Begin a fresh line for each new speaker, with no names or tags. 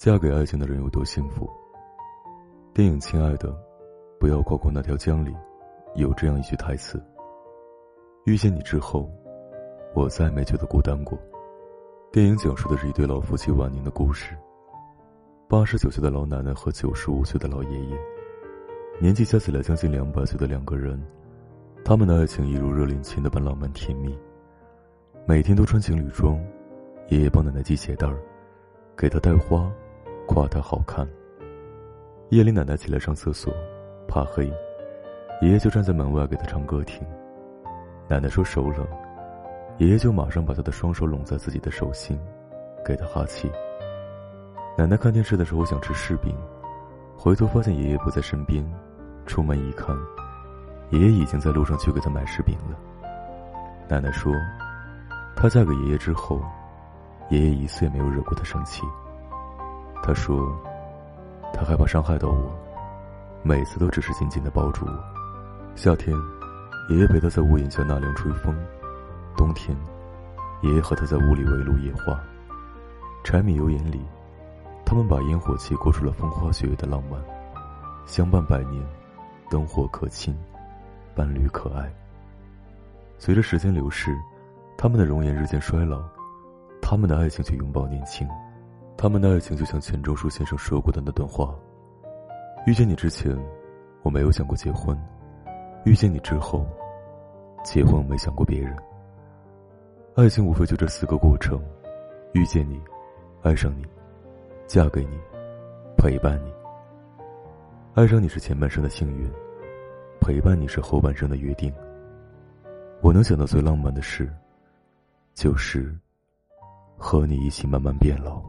嫁给爱情的人有多幸福？电影《亲爱的，不要跨过那条江》里，有这样一句台词：“遇见你之后，我再没觉得孤单过。”电影讲述的是一对老夫妻晚年的故事。八十九岁的老奶奶和九十五岁的老爷爷，年纪加起来将近两百岁的两个人，他们的爱情一如热恋期那般浪漫甜蜜，每天都穿情侣装，爷爷帮奶奶系鞋带儿，给她带花。夸她好看。夜里，奶奶起来上厕所，怕黑，爷爷就站在门外给她唱歌听。奶奶说手冷，爷爷就马上把她的双手拢在自己的手心，给她哈气。奶奶看电视的时候想吃柿饼，回头发现爷爷不在身边，出门一看，爷爷已经在路上去给她买柿饼了。奶奶说，她嫁给爷爷之后，爷爷一次也没有惹过她生气。他说：“他害怕伤害到我，每次都只是紧紧的抱住我。夏天，爷爷陪他在屋檐下纳凉吹风；冬天，爷爷和他在屋里围炉野话。柴米油盐里，他们把烟火气过出了风花雪月的浪漫。相伴百年，灯火可亲，伴侣可爱。随着时间流逝，他们的容颜日渐衰老，他们的爱情却永葆年轻。”他们的爱情就像钱钟书先生说过的那段话：“遇见你之前，我没有想过结婚；遇见你之后，结婚没想过别人。爱情无非就这四个过程：遇见你，爱上你，嫁给你，陪伴你。爱上你是前半生的幸运，陪伴你是后半生的约定。我能想到最浪漫的事，就是和你一起慢慢变老。”